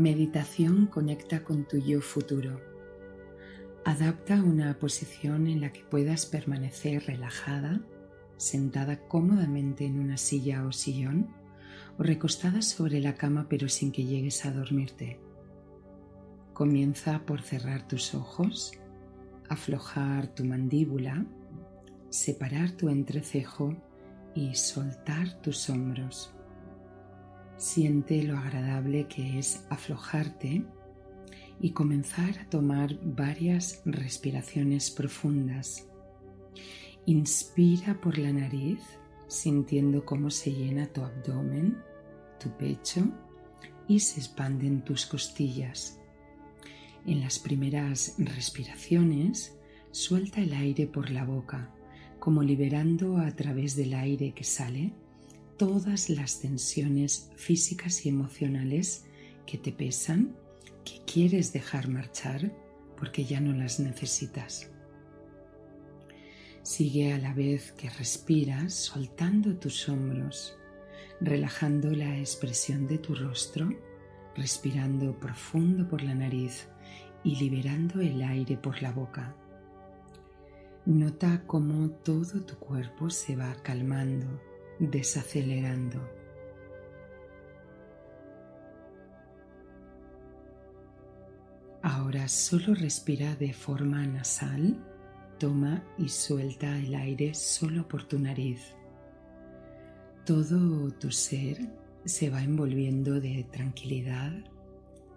Meditación conecta con tu yo futuro. Adapta una posición en la que puedas permanecer relajada, sentada cómodamente en una silla o sillón o recostada sobre la cama pero sin que llegues a dormirte. Comienza por cerrar tus ojos, aflojar tu mandíbula, separar tu entrecejo y soltar tus hombros. Siente lo agradable que es aflojarte y comenzar a tomar varias respiraciones profundas. Inspira por la nariz, sintiendo cómo se llena tu abdomen, tu pecho y se expanden tus costillas. En las primeras respiraciones, suelta el aire por la boca, como liberando a través del aire que sale todas las tensiones físicas y emocionales que te pesan, que quieres dejar marchar porque ya no las necesitas. Sigue a la vez que respiras soltando tus hombros, relajando la expresión de tu rostro, respirando profundo por la nariz y liberando el aire por la boca. Nota cómo todo tu cuerpo se va calmando desacelerando. Ahora solo respira de forma nasal, toma y suelta el aire solo por tu nariz. Todo tu ser se va envolviendo de tranquilidad,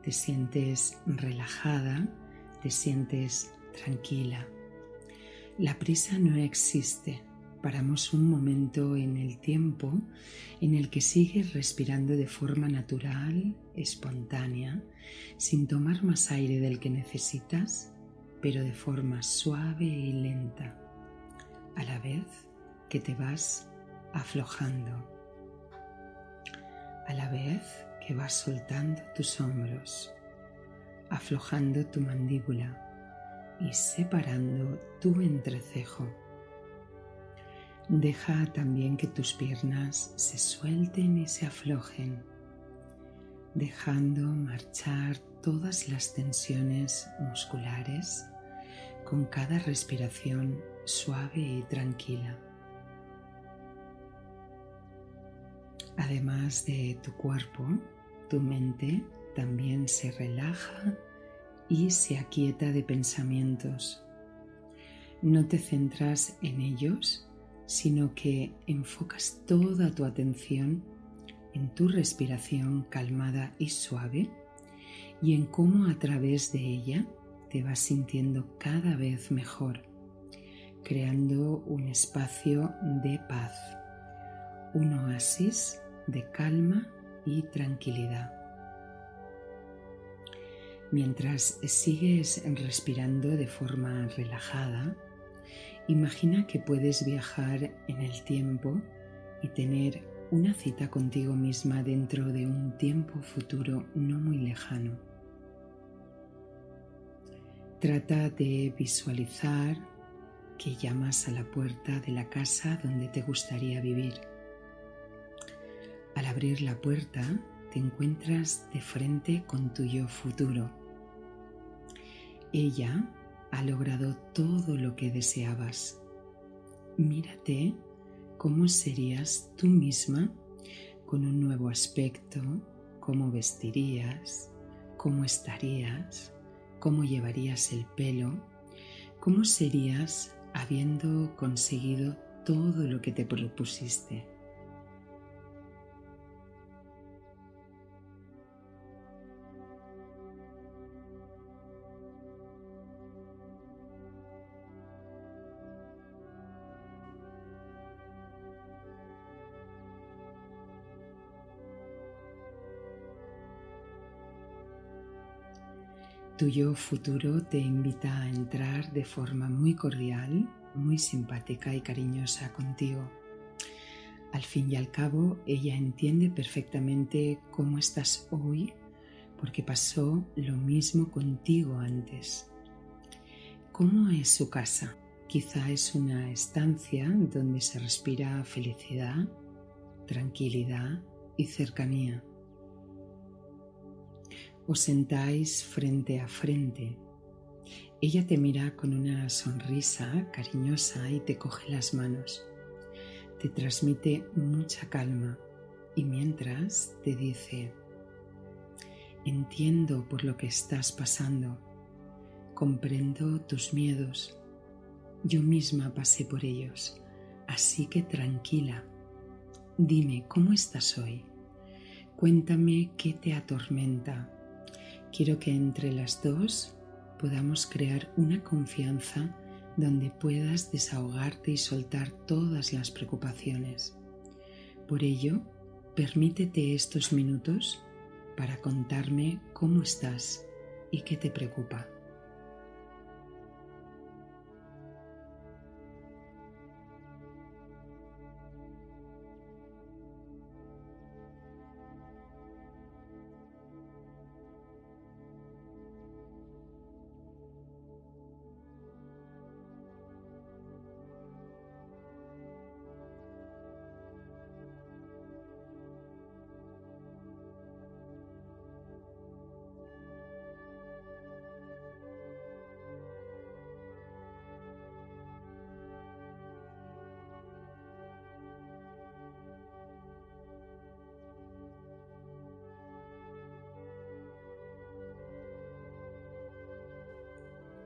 te sientes relajada, te sientes tranquila. La prisa no existe paramos un momento en el tiempo en el que sigues respirando de forma natural, espontánea, sin tomar más aire del que necesitas, pero de forma suave y lenta, a la vez que te vas aflojando, a la vez que vas soltando tus hombros, aflojando tu mandíbula y separando tu entrecejo Deja también que tus piernas se suelten y se aflojen, dejando marchar todas las tensiones musculares con cada respiración suave y tranquila. Además de tu cuerpo, tu mente también se relaja y se aquieta de pensamientos. No te centras en ellos, sino que enfocas toda tu atención en tu respiración calmada y suave y en cómo a través de ella te vas sintiendo cada vez mejor, creando un espacio de paz, un oasis de calma y tranquilidad. Mientras sigues respirando de forma relajada, Imagina que puedes viajar en el tiempo y tener una cita contigo misma dentro de un tiempo futuro no muy lejano. Trata de visualizar que llamas a la puerta de la casa donde te gustaría vivir. Al abrir la puerta te encuentras de frente con tu yo futuro. Ella ha logrado todo lo que deseabas. Mírate cómo serías tú misma con un nuevo aspecto, cómo vestirías, cómo estarías, cómo llevarías el pelo, cómo serías habiendo conseguido todo lo que te propusiste. Tu yo futuro te invita a entrar de forma muy cordial, muy simpática y cariñosa contigo. Al fin y al cabo, ella entiende perfectamente cómo estás hoy porque pasó lo mismo contigo antes. ¿Cómo es su casa? Quizá es una estancia donde se respira felicidad, tranquilidad y cercanía Os sentáis frente a frente. Ella te mira con una sonrisa cariñosa y te coge las manos. Te transmite mucha calma y mientras te dice, entiendo por lo que estás pasando, comprendo tus miedos, yo misma pasé por ellos, así que tranquila, dime cómo estás hoy, cuéntame qué te atormenta, quiero que entre las dos podamos crear una confianza donde puedas desahogarte y soltar todas las preocupaciones. Por ello, Permítete estos minutos para contarme cómo estás y qué te preocupa.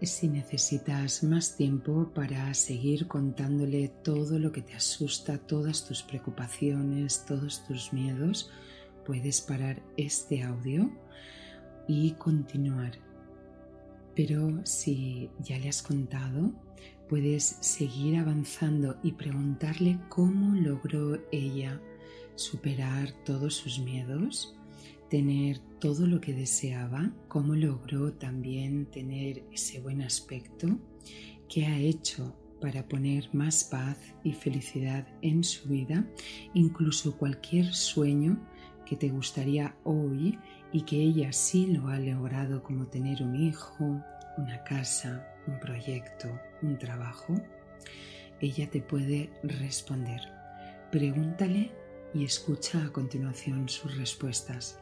Si necesitas más tiempo para seguir contándole todo lo que te asusta, todas tus preocupaciones, todos tus miedos, puedes parar este audio y continuar. Pero si ya le has contado, puedes seguir avanzando y preguntarle cómo logró ella superar todos sus miedos tener todo lo que deseaba, cómo logró también tener ese buen aspecto, qué ha hecho para poner más paz y felicidad en su vida, incluso cualquier sueño que te gustaría hoy y que ella sí lo ha logrado como tener un hijo, una casa, un proyecto, un trabajo, ella te puede responder. Pregúntale y escucha a continuación sus respuestas.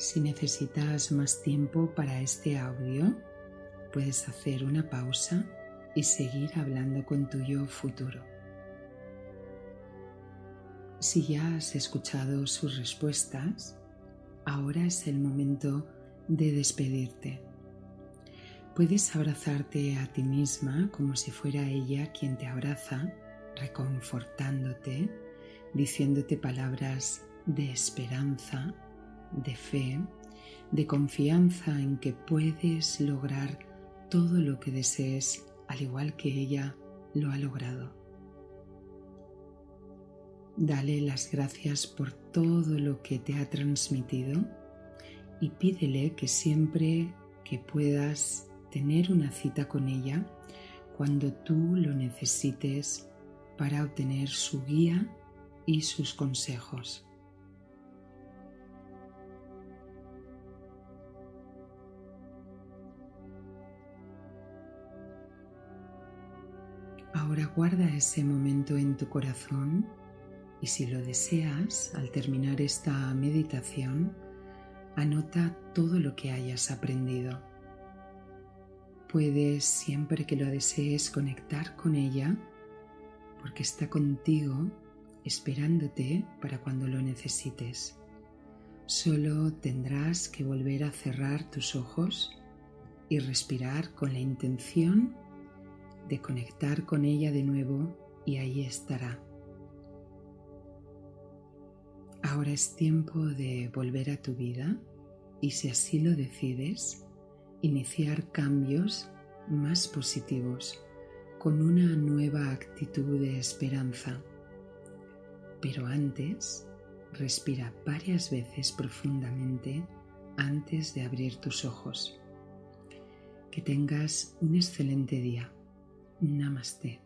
Si necesitas más tiempo para este audio, puedes hacer una pausa y seguir hablando con tu yo futuro. Si ya has escuchado sus respuestas, ahora es el momento de despedirte. Puedes abrazarte a ti misma como si fuera ella quien te abraza, reconfortándote, diciéndote palabras de esperanza de fe, de confianza en que puedes lograr todo lo que desees al igual que ella lo ha logrado. Dale las gracias por todo lo que te ha transmitido y pídele que siempre que puedas tener una cita con ella, cuando tú lo necesites para obtener su guía y sus consejos. Ahora guarda ese momento en tu corazón y si lo deseas, al terminar esta meditación, anota todo lo que hayas aprendido. Puedes, siempre que lo desees, conectar con ella porque está contigo esperándote para cuando lo necesites. Solo tendrás que volver a cerrar tus ojos y respirar con la intención de conectar con ella de nuevo y ahí estará. Ahora es tiempo de volver a tu vida y si así lo decides, iniciar cambios más positivos con una nueva actitud de esperanza. Pero antes, respira varias veces profundamente antes de abrir tus ojos. Que tengas un excelente día. Namaste.